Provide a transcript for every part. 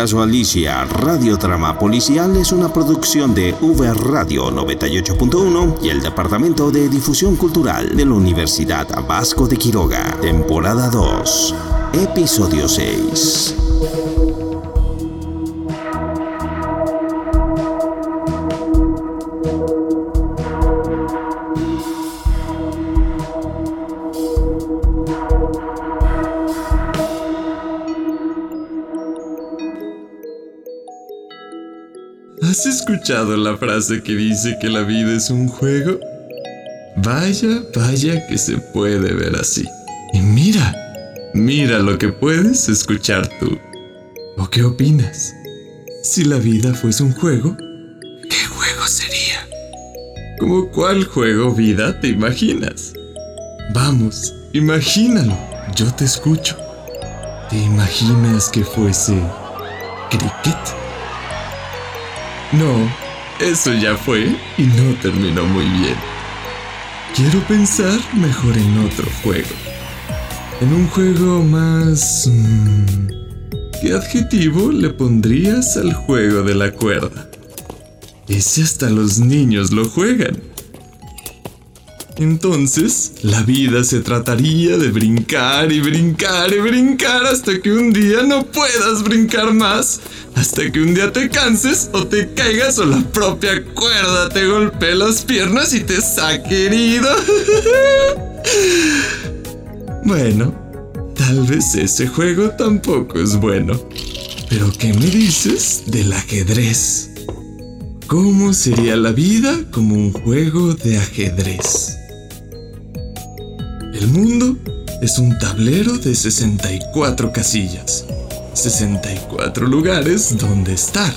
Caso Alicia, Radiotrama Policial es una producción de V Radio 98.1 y el Departamento de Difusión Cultural de la Universidad Vasco de Quiroga, temporada 2, episodio 6. Escuchado la frase que dice que la vida es un juego? Vaya, vaya que se puede ver así. Y mira, mira lo que puedes escuchar tú. ¿O qué opinas? Si la vida fuese un juego, ¿qué juego sería? ¿Cómo cuál juego vida te imaginas? Vamos, imagínalo, yo te escucho. ¿Te imaginas que fuese cricket? No, eso ya fue y no terminó muy bien. Quiero pensar mejor en otro juego. En un juego más... mm, ¿Qué adjetivo le pondrías al juego de la cuerda? Ese hasta los niños lo juegan. Entonces, la vida se trataría de brincar y brincar y brincar hasta que un día no puedas brincar más, hasta que un día te canses o te caigas o la propia cuerda te golpee las piernas y te saque herido. bueno, tal vez ese juego tampoco es bueno. Pero ¿qué me dices del ajedrez? ¿Cómo sería la vida como un juego de ajedrez? El mundo es un tablero de 64 casillas, 64 lugares donde estar,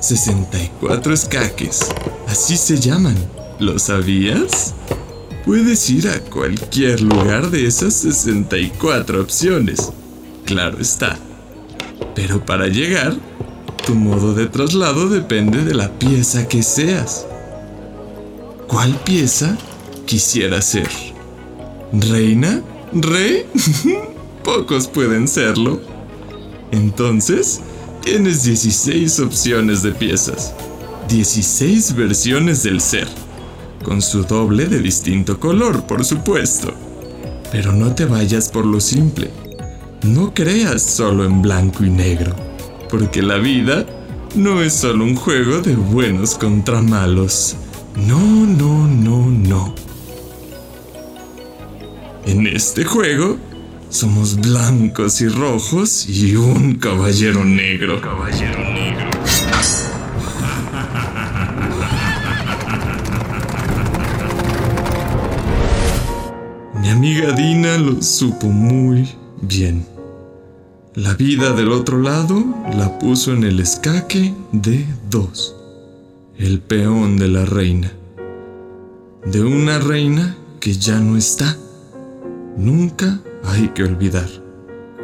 64 escaques, así se llaman. ¿Lo sabías? Puedes ir a cualquier lugar de esas 64 opciones, claro está. Pero para llegar, tu modo de traslado depende de la pieza que seas. ¿Cuál pieza quisiera ser? ¿Reina? ¿Rey? Pocos pueden serlo. Entonces, tienes 16 opciones de piezas. 16 versiones del ser. Con su doble de distinto color, por supuesto. Pero no te vayas por lo simple. No creas solo en blanco y negro. Porque la vida no es solo un juego de buenos contra malos. No, no, no, no. En este juego somos blancos y rojos y un caballero negro. Caballero negro. Mi amiga Dina lo supo muy bien. La vida del otro lado la puso en el escaque de dos. El peón de la reina. De una reina que ya no está nunca hay que olvidar.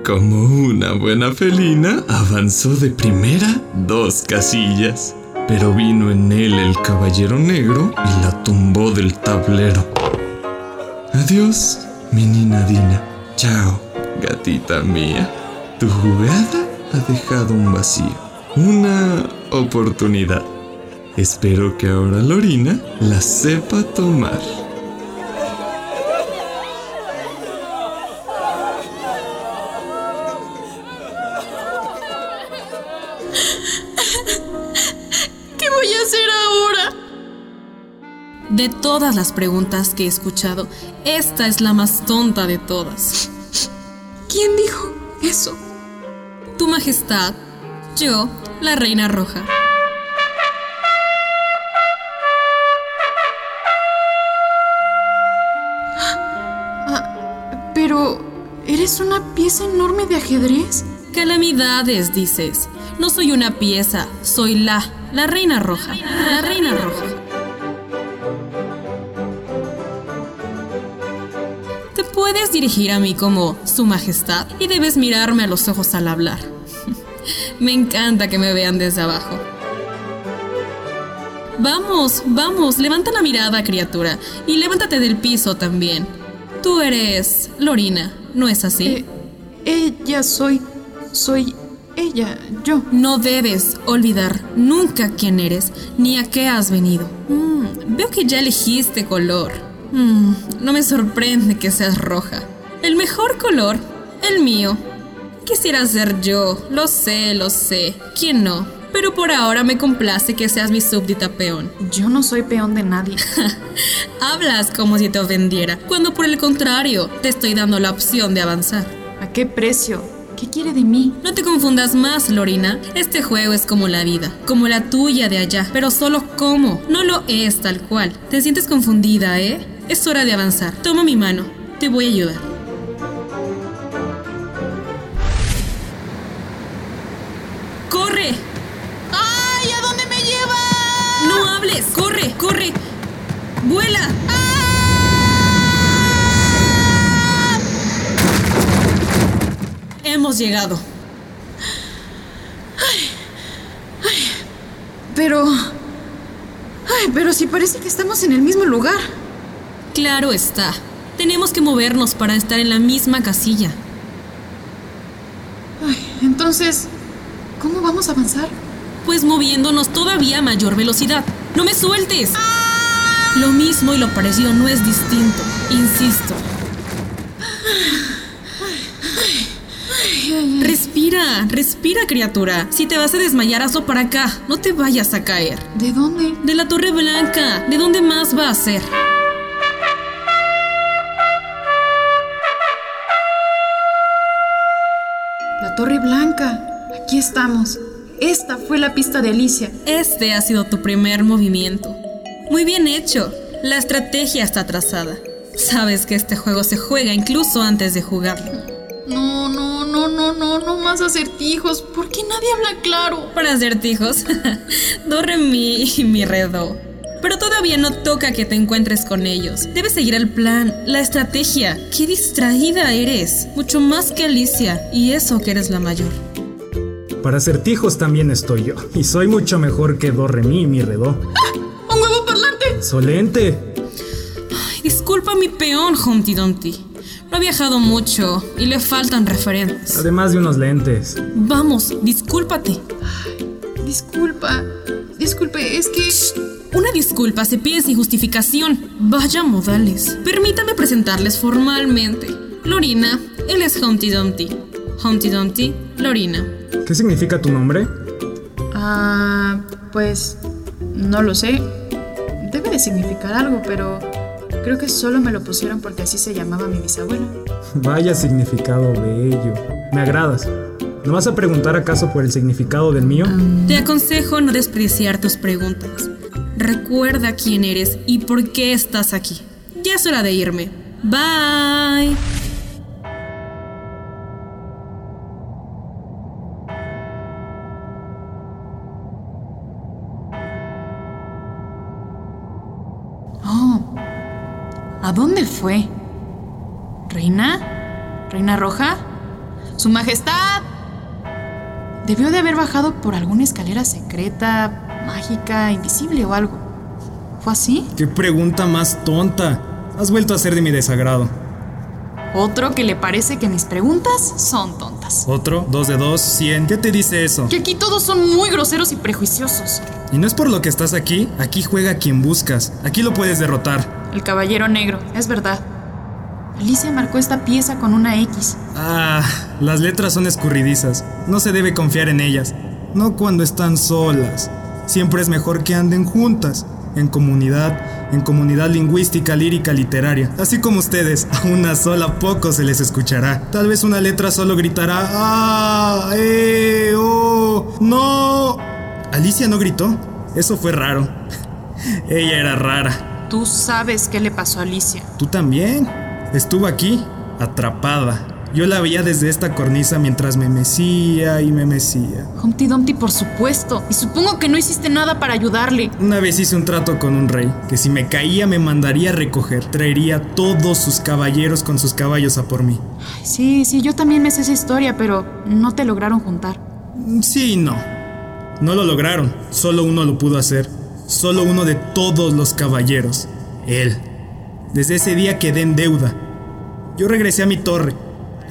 Como una buena felina, avanzó de primera dos casillas, pero vino en él el caballero negro y la tumbó del tablero. Adiós, menina Dina. Chao, gatita mía. Tu jugada ha dejado un vacío, una oportunidad. Espero que ahora Lorina la sepa tomar. De todas las preguntas que he escuchado, esta es la más tonta de todas. ¿Quién dijo eso? Tu Majestad, yo, la Reina Roja. Ah, pero, ¿eres una pieza enorme de ajedrez? Calamidades, dices. No soy una pieza, soy la, la reina roja. La reina roja. Puedes dirigir a mí como Su Majestad y debes mirarme a los ojos al hablar. Me encanta que me vean desde abajo. Vamos, vamos, levanta la mirada, criatura, y levántate del piso también. Tú eres Lorina, ¿no es así? Eh, ella soy. Soy ella, yo. No debes olvidar nunca quién eres ni a qué has venido. Mm, veo que ya elegiste color. Mm, no me sorprende que seas roja. El mejor color, el mío. Quisiera ser yo, lo sé, lo sé. ¿Quién no? Pero por ahora me complace que seas mi súbdita peón. Yo no soy peón de nadie. Hablas como si te ofendiera, cuando por el contrario te estoy dando la opción de avanzar. ¿A qué precio? ¿Qué quiere de mí? No te confundas más, Lorina. Este juego es como la vida, como la tuya de allá, pero solo como, no lo es tal cual. Te sientes confundida, ¿eh? Es hora de avanzar. Toma mi mano, te voy a ayudar. Hemos llegado. Pero. Ay, pero si parece que estamos en el mismo lugar. Claro está. Tenemos que movernos para estar en la misma casilla. Ay, entonces, ¿cómo vamos a avanzar? Pues moviéndonos todavía a mayor velocidad. ¡No me sueltes! Lo mismo y lo parecido no es distinto. Insisto. Respira, respira, criatura. Si te vas a desmayar, hazlo para acá. No te vayas a caer. ¿De dónde? De la Torre Blanca. ¿De dónde más va a ser? La Torre Blanca. Aquí estamos. Esta fue la pista de Alicia. Este ha sido tu primer movimiento. Muy bien hecho. La estrategia está trazada. Sabes que este juego se juega incluso antes de jugarlo. No, no, no, no, no, no más acertijos. ¿Por qué nadie habla claro? Para acertijos, do, re, mi y mi, re, do. Pero todavía no toca que te encuentres con ellos. Debes seguir el plan, la estrategia. ¡Qué distraída eres! Mucho más que Alicia, y eso que eres la mayor. Para acertijos también estoy yo. Y soy mucho mejor que Do, Re, Mi y Mi, Re, Do. ¡Un huevo parlante! ¡Solente! Ay, disculpa mi peón, Humpty Dumpty. Ha viajado mucho y le faltan referentes. Además de unos lentes. Vamos, discúlpate. Disculpa. Disculpe, es que. Una disculpa se pide sin justificación. Vaya modales. Permítame presentarles formalmente. Lorina, él es Humpty Dumpty. Humpty Dumpty, Lorina. ¿Qué significa tu nombre? Ah, pues. No lo sé. Debe de significar algo, pero. Creo que solo me lo pusieron porque así se llamaba mi bisabuela. Vaya significado bello. Me agradas. ¿No vas a preguntar acaso por el significado del mío? Te aconsejo no despreciar tus preguntas. Recuerda quién eres y por qué estás aquí. Ya es hora de irme. Bye. Dónde fue? ¿Reina? ¿Reina Roja? ¡Su Majestad! Debió de haber bajado por alguna escalera secreta, mágica, invisible o algo. ¿Fue así? ¡Qué pregunta más tonta! Has vuelto a ser de mi desagrado. Otro que le parece que mis preguntas son tontas. Otro, dos de dos, cien. ¿Qué te dice eso? Que aquí todos son muy groseros y prejuiciosos. Y no es por lo que estás aquí, aquí juega quien buscas. Aquí lo puedes derrotar. El caballero negro, es verdad. Alicia marcó esta pieza con una X. Ah, las letras son escurridizas. No se debe confiar en ellas. No cuando están solas. Siempre es mejor que anden juntas. En comunidad, en comunidad lingüística, lírica, literaria. Así como ustedes, a una sola poco se les escuchará. Tal vez una letra solo gritará ¡Ah! ¡Eh! ¡Oh! ¡No! Alicia no gritó. Eso fue raro. Ella era rara. Tú sabes qué le pasó a Alicia. ¿Tú también? Estuvo aquí, atrapada. Yo la veía desde esta cornisa mientras me mecía y me mecía. Humpty Dumpty, por supuesto. Y supongo que no hiciste nada para ayudarle. Una vez hice un trato con un rey, que si me caía me mandaría a recoger. Traería todos sus caballeros con sus caballos a por mí. sí, sí, yo también me sé esa historia, pero no te lograron juntar. Sí no. No lo lograron. Solo uno lo pudo hacer. Solo uno de todos los caballeros. Él. Desde ese día quedé en deuda. Yo regresé a mi torre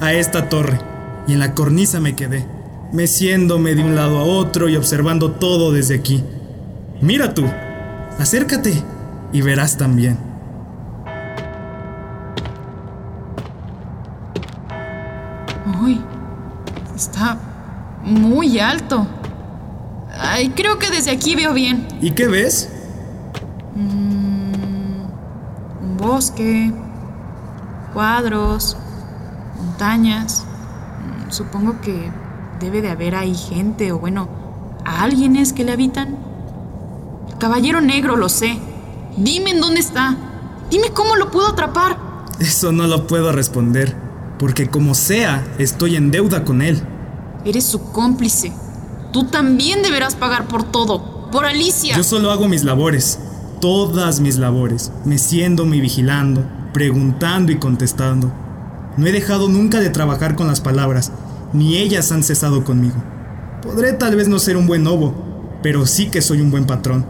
a esta torre y en la cornisa me quedé, meciéndome de un lado a otro y observando todo desde aquí. Mira tú, acércate y verás también. Uy, está muy alto. Ay, creo que desde aquí veo bien. ¿Y qué ves? Mm, un bosque, cuadros, montañas. Mm, supongo que debe de haber ahí gente o bueno, a alguienes que le habitan. caballero negro, lo sé. Dime en dónde está. Dime cómo lo puedo atrapar. Eso no lo puedo responder, porque como sea, estoy en deuda con él. Eres su cómplice. Tú también deberás pagar por todo. Por Alicia. Yo solo hago mis labores. Todas mis labores. Meciéndome y vigilando. Preguntando y contestando. No he dejado nunca de trabajar con las palabras, ni ellas han cesado conmigo. Podré tal vez no ser un buen novo, pero sí que soy un buen patrón.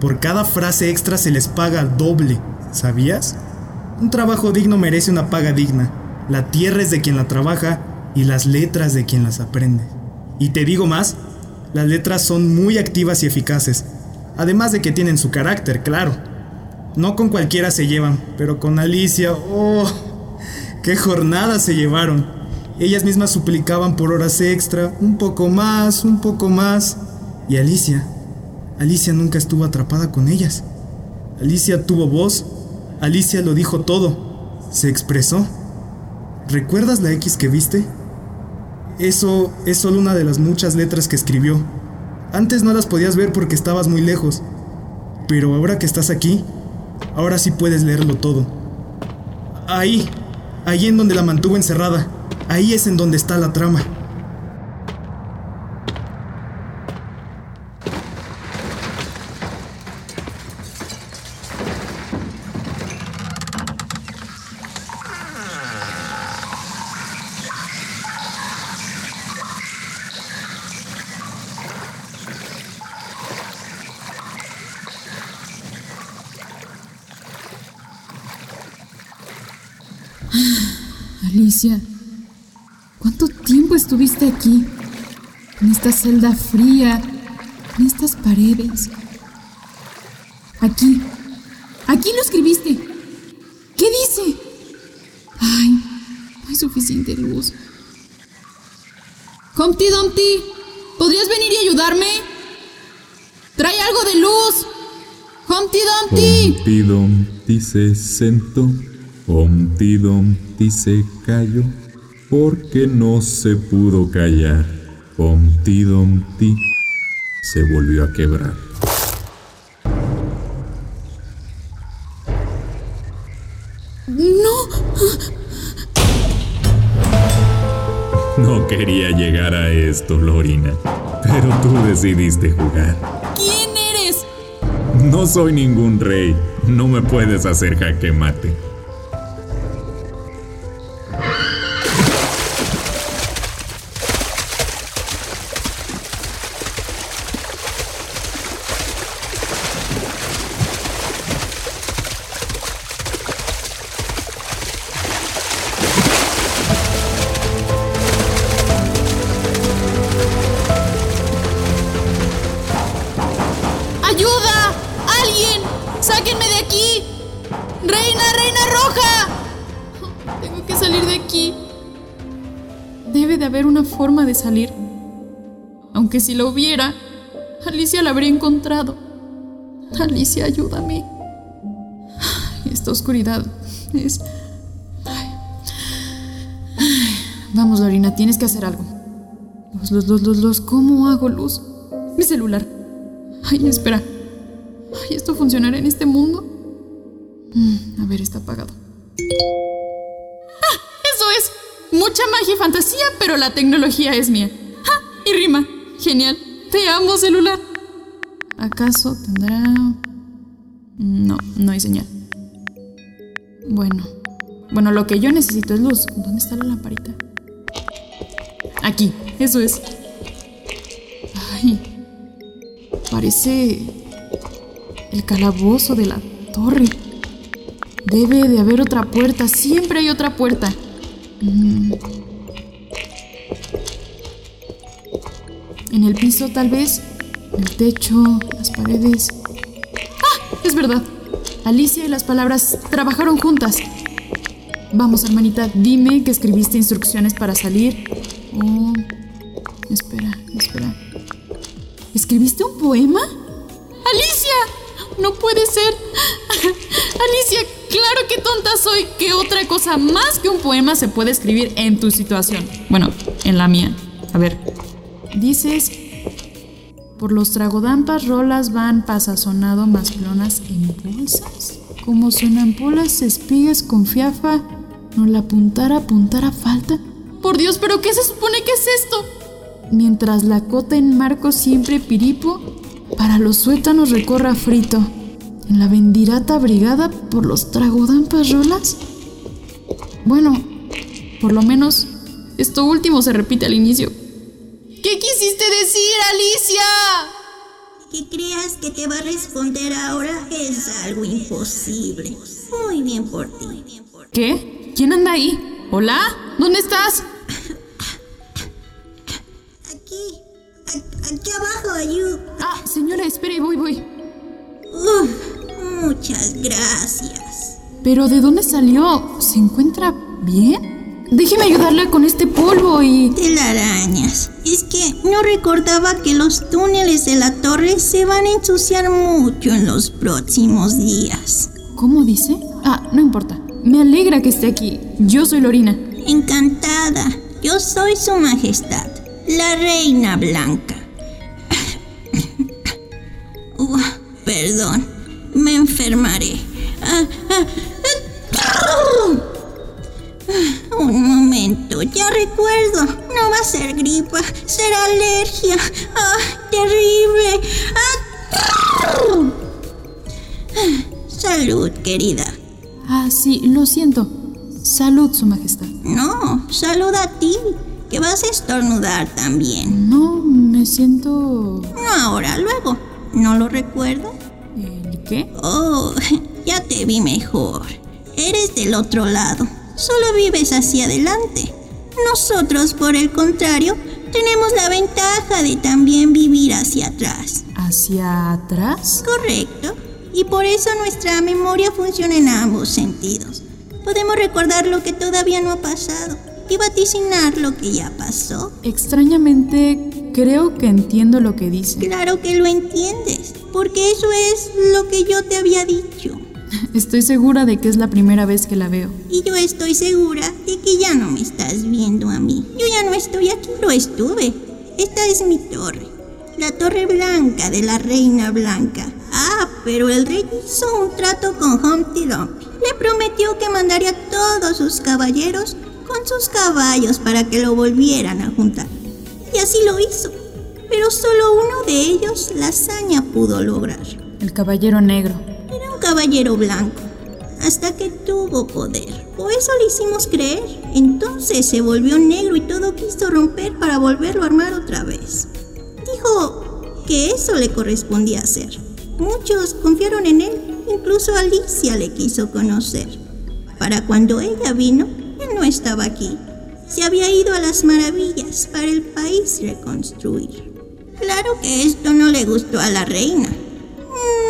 Por cada frase extra se les paga doble, ¿sabías? Un trabajo digno merece una paga digna. La tierra es de quien la trabaja y las letras de quien las aprende. Y te digo más, las letras son muy activas y eficaces, además de que tienen su carácter, claro. No con cualquiera se llevan, pero con Alicia, oh, ¡Qué jornadas se llevaron! Ellas mismas suplicaban por horas extra, un poco más, un poco más. Y Alicia, Alicia nunca estuvo atrapada con ellas. Alicia tuvo voz, Alicia lo dijo todo, se expresó. ¿Recuerdas la X que viste? Eso es solo una de las muchas letras que escribió. Antes no las podías ver porque estabas muy lejos, pero ahora que estás aquí, ahora sí puedes leerlo todo. Ahí, Ahí en donde la mantuvo encerrada. Ahí es en donde está la trama. Alicia, ¿cuánto tiempo estuviste aquí? En esta celda fría, en estas paredes. Aquí, aquí lo escribiste. ¿Qué dice? Ay, no hay suficiente luz. Humpty Dumpty, ¿podrías venir y ayudarme? Trae algo de luz. Humpty Dumpty. Humpty Dumpty se sentó Humpty Dumpty se cayó porque no se pudo callar. Humpty Dumpty se volvió a quebrar. No. No quería llegar a esto, Lorina, pero tú decidiste jugar. ¿Quién eres? No soy ningún rey. No me puedes hacer jaque mate. De salir. Aunque si lo hubiera, Alicia la habría encontrado. Alicia, ayúdame. Esta oscuridad es... Vamos, Lorina, tienes que hacer algo. Los, los, los, los, los, ¿cómo hago luz? Mi celular. Ay, espera. Ay, ¿esto funcionará en este mundo? Mm, a ver, está apagado. Mucha magia y fantasía, pero la tecnología es mía. ¡Ja! Y rima. Genial. Te amo, celular. ¿Acaso tendrá...? No, no hay señal. Bueno. Bueno, lo que yo necesito es luz. ¿Dónde está la lamparita? Aquí, eso es. Ay. Parece el calabozo de la torre. Debe de haber otra puerta. Siempre hay otra puerta. Mm. En el piso, tal vez. El techo, las paredes. ¡Ah! Es verdad. Alicia y las palabras trabajaron juntas. Vamos, hermanita, dime que escribiste instrucciones para salir. Oh, espera, espera. ¿Escribiste un poema? ¡Alicia! No puede ser. Alicia, claro que tonta soy. ¿Qué otra cosa más que un poema se puede escribir en tu situación? Bueno, en la mía. A ver. Dices. Por los tragodampas rolas van pasasonado más plonas en bolsas. Como espigas con fiafa, no la apuntara, apuntara falta. Por Dios, pero ¿qué se supone que es esto? Mientras la cota en marco siempre piripo, para los suétanos recorra frito. En la bendirata brigada por los tragodampas rolas. Bueno, por lo menos esto último se repite al inicio. ¿Qué quisiste decir, Alicia? Que creas que te va a responder ahora es algo imposible. Muy bien por ti. ¿Qué? ¿Quién anda ahí? ¿Hola? ¿Dónde estás? Aquí, aquí abajo, ayú. Ah, señora, espere, voy, voy. Uf, muchas gracias. ¿Pero de dónde salió? ¿Se encuentra bien? Déjeme ayudarle con este polvo y... Telarañas. Es que no recordaba que los túneles de la torre se van a ensuciar mucho en los próximos días. ¿Cómo dice? Ah, no importa. Me alegra que esté aquí. Yo soy Lorina. Encantada. Yo soy su majestad, la reina blanca. Enfermaré. Ah, ah, ah. Un momento, ya recuerdo. No va a ser gripa, será alergia. ¡Ah, terrible! Salud, querida. Ah, sí, lo siento. Salud, Su Majestad. No, salud a ti, que vas a estornudar también. No, me siento... No ahora, luego. ¿No lo recuerdo? Oh, ya te vi mejor. Eres del otro lado. Solo vives hacia adelante. Nosotros, por el contrario, tenemos la ventaja de también vivir hacia atrás. ¿Hacia atrás? Correcto. Y por eso nuestra memoria funciona en ambos sentidos. Podemos recordar lo que todavía no ha pasado y vaticinar lo que ya pasó. Extrañamente, creo que entiendo lo que dice. Claro que lo entiendes, porque eso es lo que yo te había dicho. Estoy segura de que es la primera vez que la veo. Y yo estoy segura de que ya no me estás viendo a mí. Yo ya no estoy aquí, lo estuve. Esta es mi torre. La torre blanca de la reina blanca. Ah, pero el rey hizo un trato con Humpty Dumpty. Le prometió que mandaría a todos sus caballeros con sus caballos para que lo volvieran a juntar. Y así lo hizo. Pero solo uno de ellos la hazaña pudo lograr. El caballero negro. Era un caballero blanco, hasta que tuvo poder. O eso le hicimos creer. Entonces se volvió negro y todo quiso romper para volverlo a armar otra vez. Dijo que eso le correspondía hacer. Muchos confiaron en él, incluso Alicia le quiso conocer. Para cuando ella vino, él no estaba aquí. Se había ido a las maravillas para el país reconstruir. Claro que esto no le gustó a la reina.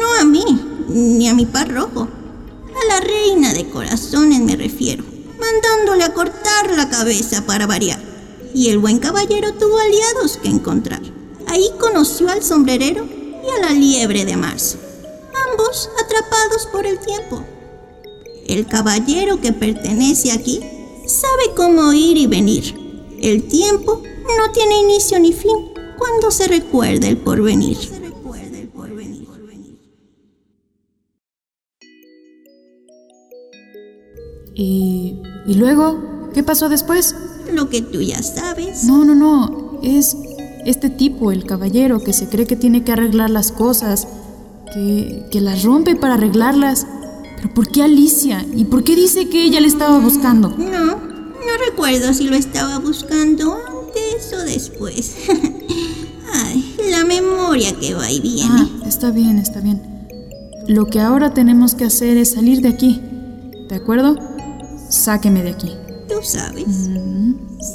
No a mí, ni a mi par rojo. A la reina de corazones me refiero, mandándole a cortar la cabeza para variar. Y el buen caballero tuvo aliados que encontrar. Ahí conoció al sombrerero y a la liebre de marzo, ambos atrapados por el tiempo. El caballero que pertenece aquí sabe cómo ir y venir. El tiempo no tiene inicio ni fin cuando se recuerda el porvenir. ¿Y, y luego? ¿Qué pasó después? lo que tú ya sabes. No, no, no. Es este tipo, el caballero, que se cree que tiene que arreglar las cosas, que, que las rompe para arreglarlas. Pero ¿por qué Alicia? ¿Y por qué dice que ella le estaba buscando? No, no recuerdo si lo estaba buscando antes o después. Ay, la memoria que va y viene. Ah, está bien, está bien. Lo que ahora tenemos que hacer es salir de aquí. ¿De acuerdo? Sáqueme de aquí. Tú sabes.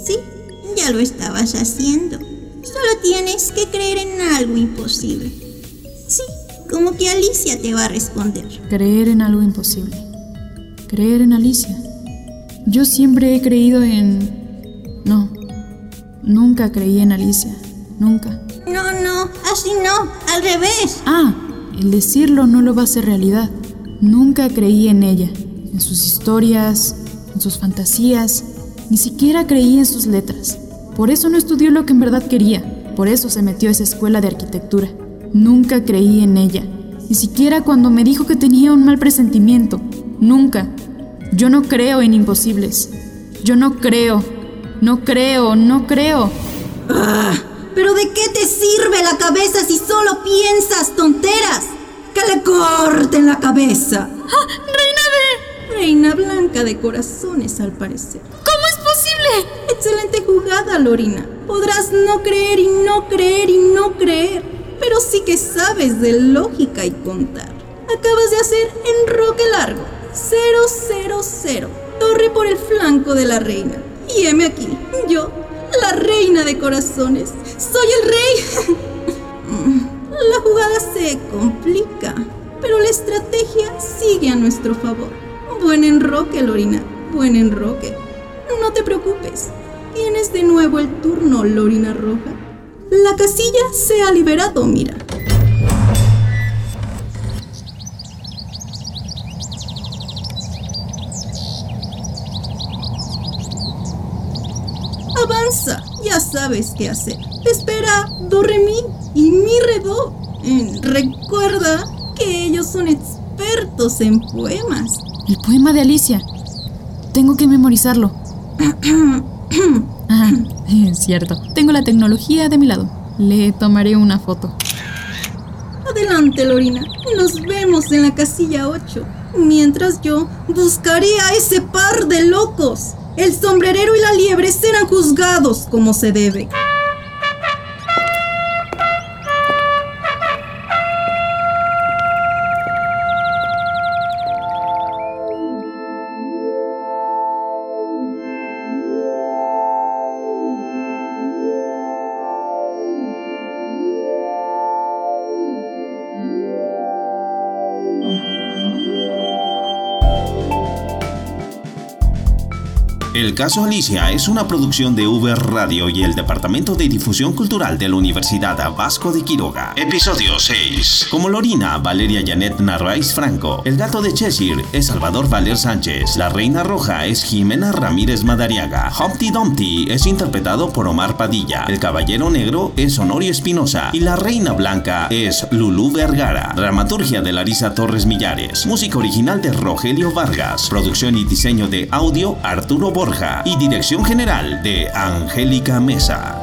Sí, ya lo estabas haciendo. Solo tienes que creer en algo imposible. Como que Alicia te va a responder. Creer en algo imposible. Creer en Alicia. Yo siempre he creído en... No, nunca creí en Alicia. Nunca. No, no, así no, al revés. Ah, el decirlo no lo va a hacer realidad. Nunca creí en ella, en sus historias, en sus fantasías. Ni siquiera creí en sus letras. Por eso no estudió lo que en verdad quería. Por eso se metió a esa escuela de arquitectura. Nunca creí en ella. Ni siquiera cuando me dijo que tenía un mal presentimiento. Nunca. Yo no creo en imposibles. Yo no creo. No creo, no creo. ¿Pero de qué te sirve la cabeza si solo piensas tonteras? Que le corten la cabeza. ¡Ah! ¡Reina de... Reina blanca de corazones, al parecer. ¿Cómo es posible? Excelente jugada, Lorina. Podrás no creer y no creer y no creer, sí que sabes de lógica y contar. Acabas de hacer enroque largo. 000. Torre por el flanco de la reina. Y heme aquí, yo, la reina de corazones. Soy el rey. La jugada se complica, pero la estrategia sigue a nuestro favor. Buen enroque, Lorina. Buen enroque. No te preocupes. Tienes de nuevo el turno, Lorina Roja. La casilla se ha liberado, mira. Avanza, ya sabes qué hacer. Te espera Do, Re, Mi y Mi, Re, Do. Eh, recuerda que ellos son expertos en poemas. El poema de Alicia. Tengo que memorizarlo. Ah, es cierto. Tengo la tecnología de mi lado. Le tomaré una foto. Adelante, Lorina. Nos vemos en la casilla 8. Mientras yo buscaré a ese par de locos. El sombrerero y la liebre serán juzgados como se debe. El caso Alicia es una producción de Uber Radio y el Departamento de Difusión Cultural de la Universidad Vasco de Quiroga. Episodio 6. Como Lorina, Valeria Janet Narváez Franco. El gato de Cheshire es Salvador Valer Sánchez. La Reina Roja es Jimena Ramírez Madariaga. Humpty Dumpty es interpretado por Omar Padilla. El Caballero Negro es Honorio Espinosa. Y la Reina Blanca es Lulú Vergara. Dramaturgia de Larisa Torres Millares. Música original de Rogelio Vargas. Producción y diseño de audio Arturo Y dirección general de Angélica Mesa.